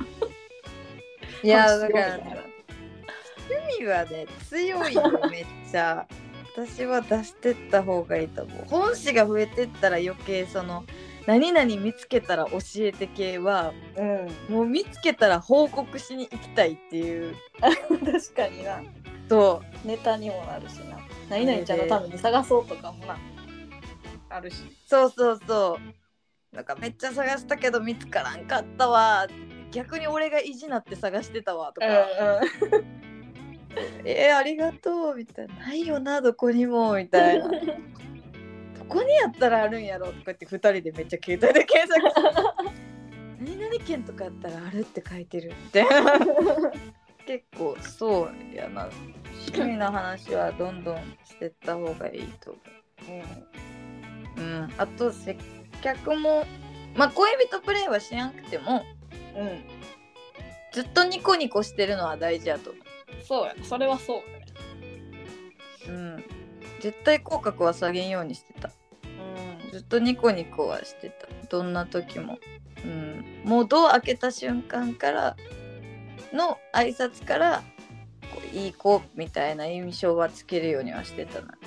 いやだから、趣味はね強いよめっちゃ私は出してった方がいいと思う。本誌が増えてったら余計その何々見つけたら教えて系はうん。もう見つけたら報告しに行きたいっていう。確かにな。とネタにもなるしな。何々ちゃんのために探そうとかもな。あるし。そうそうそう。なんかめっちゃ探したけど見つからんかったわ。逆に俺が意地なって探してたわとか、えー、ありがとうみたいな。ないよなどこにもみたいな。どこにやったらあるんやろとか言って2人でめっちゃ携帯で検索して。何々県とかやったらあるって書いてるみたいな。結構そうやな。趣味の話はどんどんしてった方がいいと思う。うん。あと接客もまあ恋人プレイはしなくてもうん。うんずっとニコニコしてるのは大事やと思そうや。ねそれはそう。やねううん。絶対口角は下げんようにしてた。うん。ずっとニコニコはしてた。どんな時も。うん。もうドア開けた瞬間からの挨拶からこういい子みたいな印象はつけるようにはしてたな。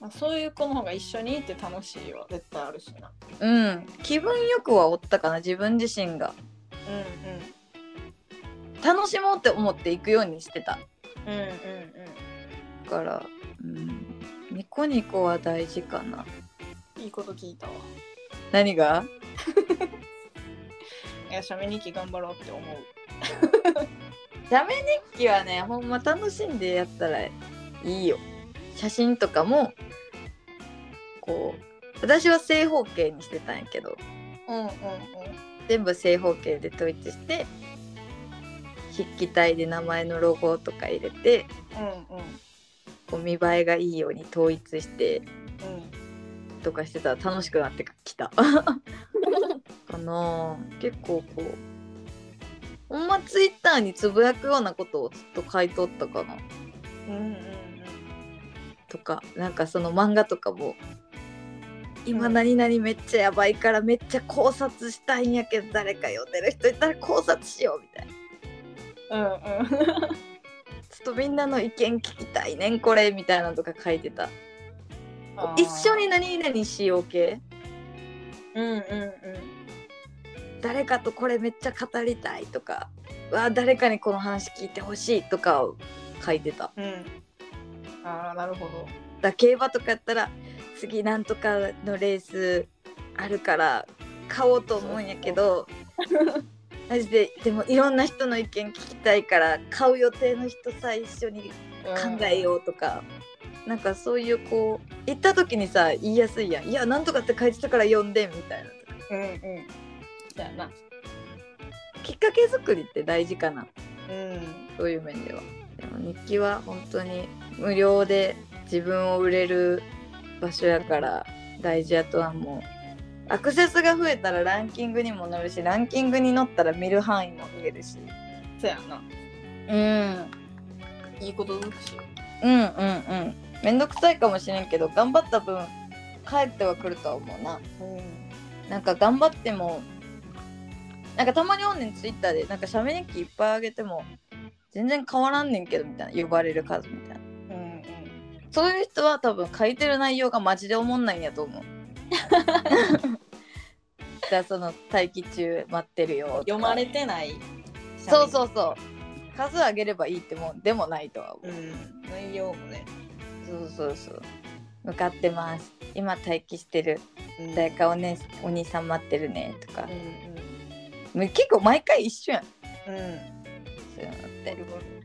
まあ、そういう子の方が一緒にいて楽しいは絶対あるしな。うん。気分よくはおったかな自分自身が。うん楽しもうって思っていくようにしてた。うんうんうん。だから、うん、ニコニコは大事かな。うんいいこと聞いたわ。何が？いや写メ日記頑張ろうって思う。写メ日記はねほんま楽しんでやったらいいよ。写真とかもこう私は正方形にしてたんやけど。うんうんうん。全部正方形で統一して筆記体で名前のロゴとか入れてうんうんこう見栄えがいいように統一してうんとかしてたら楽しくなってきた。かなあ。結構こうほんまツイッターにつぶやくようなことをずっと書いとったかな。うんうんとかなんかその漫画とかも今何々めっちゃやばいからめっちゃ考察したいんやけど誰か読んでる人いたら考察しようみたいなうんうん。ちょっとみんなの意見聞きたいねんこれみたいなのとか書いてた。一緒に何々しよう系うんうんうん。誰かとこれめっちゃ語りたいとかうわ誰かにこの話聞いてほしいとかを書いてた。うん。ああなるほど。だ競馬とかやったら次なんとかのレースあるから買おうと思うんやけどマジで。でもいろんな人の意見聞きたいから買う予定の人さ一緒に考えようとか、なんかそういうこう行った時にさ言いやすいやんいやなんとかって書いてたから読んでみたいなうんうん。だよな。きっかけ作りって大事かな。うん。そういう面では。でも日記は本当に無料で自分を売れる場所やから大事やとは思うアクセスが増えたらランキングにも載るしランキングに載ったら見る範囲も増えるし。そうやな。うん。いいこと尽くしよ。うんうんうん。めんどくさいかもしれんけど頑張った分帰ってはくるとは思うな。うん。なんか頑張ってもなんかたまにおんねんツイッターでなんか写メ日記いっぱいあげても全然変わらんねんけどみたいな。呼ばれる数みたいな。うんうん。そういう人は多分書いてる内容がマジでおもんないんやと思うじゃあその待機中待ってるよとか。読まれてないそうそうそう。数上げればいいってもんでもないとは思う、うん。内容もね。そうそうそう。向かってます。今待機してる。うん。誰かお,、ね、お兄さん待ってるねとか。う、んもう結構毎回一緒やん。うん。うんそういうのって。なるほど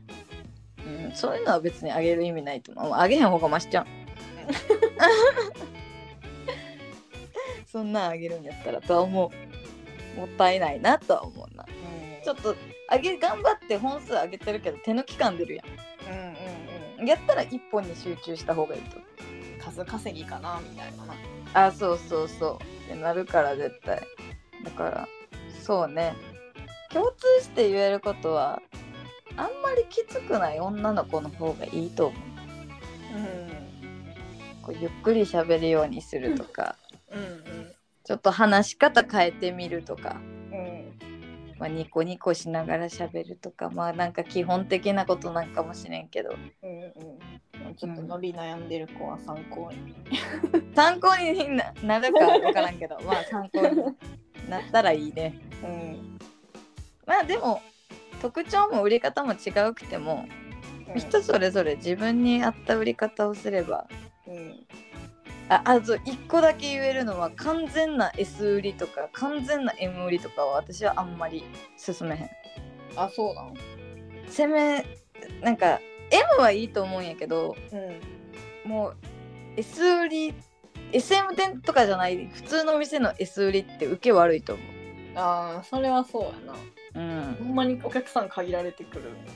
うん、そういうのは別にあげる意味ないと思う。あげへん方がましちゃん。そんなんあげるんやったらとは思う。もったいないなとは思うな。ちょっとあげ頑張って本数上げてるけど手の期間出るやうんうんうんん。やったら一本に集中した方がいいと。数稼ぎかなみたいななあ、そうそうそう。ってなるから絶対。だから、そうね。共通して言えることは、あんまりきつくない女の子の方がいいと思う。こうゆっくり喋るようにするとかうんうんちょっと話し方変えてみるとか、うん。まあ、ニコニコしながら喋るとか。まあなんか基本的なことなんかもしれんけど。うんうんちょっと伸び悩んでる子は参考に。参考にななるか分からんけど。まあ参考になったらいいね。うん。まあでも特徴も売り方も違うくても人それぞれ自分に合った売り方をすればうんああと1個だけ言えるのは完全な S 売りとか完全な M 売りとかは私はあんまり勧めへん。あそうなの攻めなんか M はいいと思うんやけどうん。もう S 売り SM 店とかじゃない普通の店の S 売りって受け悪いと思ああそれはそうやな。ううん。ほんまにお客さん限られてくるんだ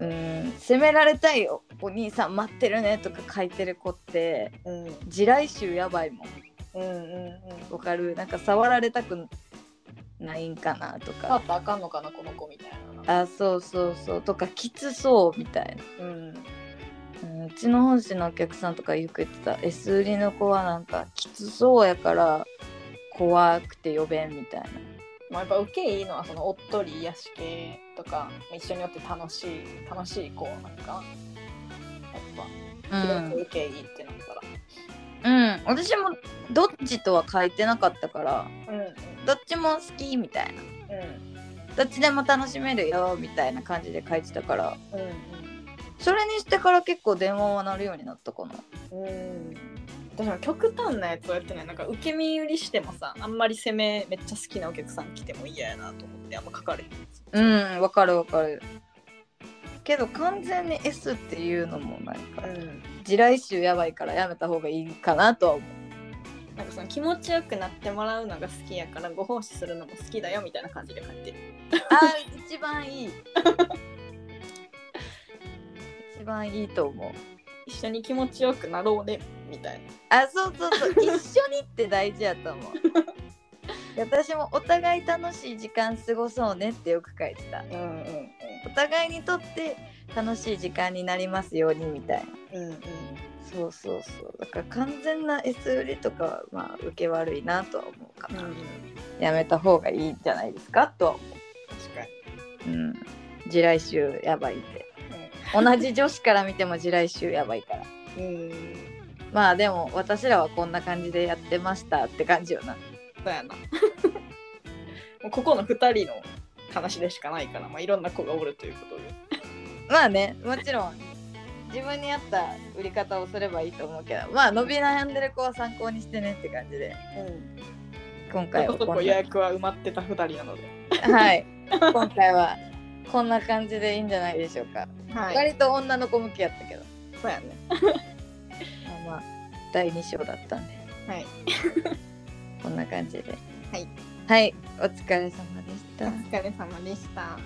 うん責められたいよお兄さん待ってるねとか書いてる子ってうん。地雷臭やばいもんうんうん。わかる？なんか触られたくないんかなとか。触ったらあかんのかなこの子みたいなな。あそうそうそうとかきつそうみたいな、うん。うん、うちの本誌のお客さんとかよく言ってた。S 売りの子はなんかきつそうやから怖くて呼べんみたいなまあ、やっぱ受けいいのはそのおっとり癒し系とか一緒によって楽しい楽しい子なんかやっぱ広く受けいいってなったら。うん、うん、私もどっちとは書いてなかったからうん。うんどっちも好きみたいな。どっちでも楽しめるよみたいな感じで書いてたから。うん。それにしてから結構電話は鳴るようになったかな。うんうん私も極端なやつをやってない。なんか受け身売りしてもさあんまり攻めめっちゃ好きなお客さん来ても嫌やなと思ってあんま書かれへんうんわかるわかる。けど完全に S っていうのもなんかうん。地雷臭やばいからやめた方がいいかなとは思う。なんかその気持ちよくなってもらうのが好きやからご奉仕するのも好きだよみたいな感じで書いてる。あー一番いい。一番いいと思う一緒に気持ちよくなろうねみたいあそうそうそう。一緒にって大事やと思う。私もお互い楽しい時間過ごそうねってよく書いてた。なうんうん。お互いにとって楽しい時間になりますようにみたいな。うんうん。そうそうそう。だから完全な S 売りとかはまあ受け悪いなとは思うかな、うんうん。やめた方がいいんじゃないですかとは思確かうに。うん。地雷臭やばいって同じ女子から見ても地雷臭やばいから。うん。まあでも私らはこんな感じでやってましたって感じよな。そうやな。もうここの2人の話でしかないから、まあ、いろんな子がおるということで。まあねもちろん。自分に合った売り方をすればいいと思うけど。まあ伸び悩んでる子は参考にしてねって感じで。今回はこ予約は埋まってた2人なので。なはい。今回はこんな感じでいいんじゃないでしょうか、はい。割と女の子向けやったけど。そうやね。まあまあ第2章だったんで。はい。こんな感じで。はい。はいお疲れ様でした。お疲れ様でした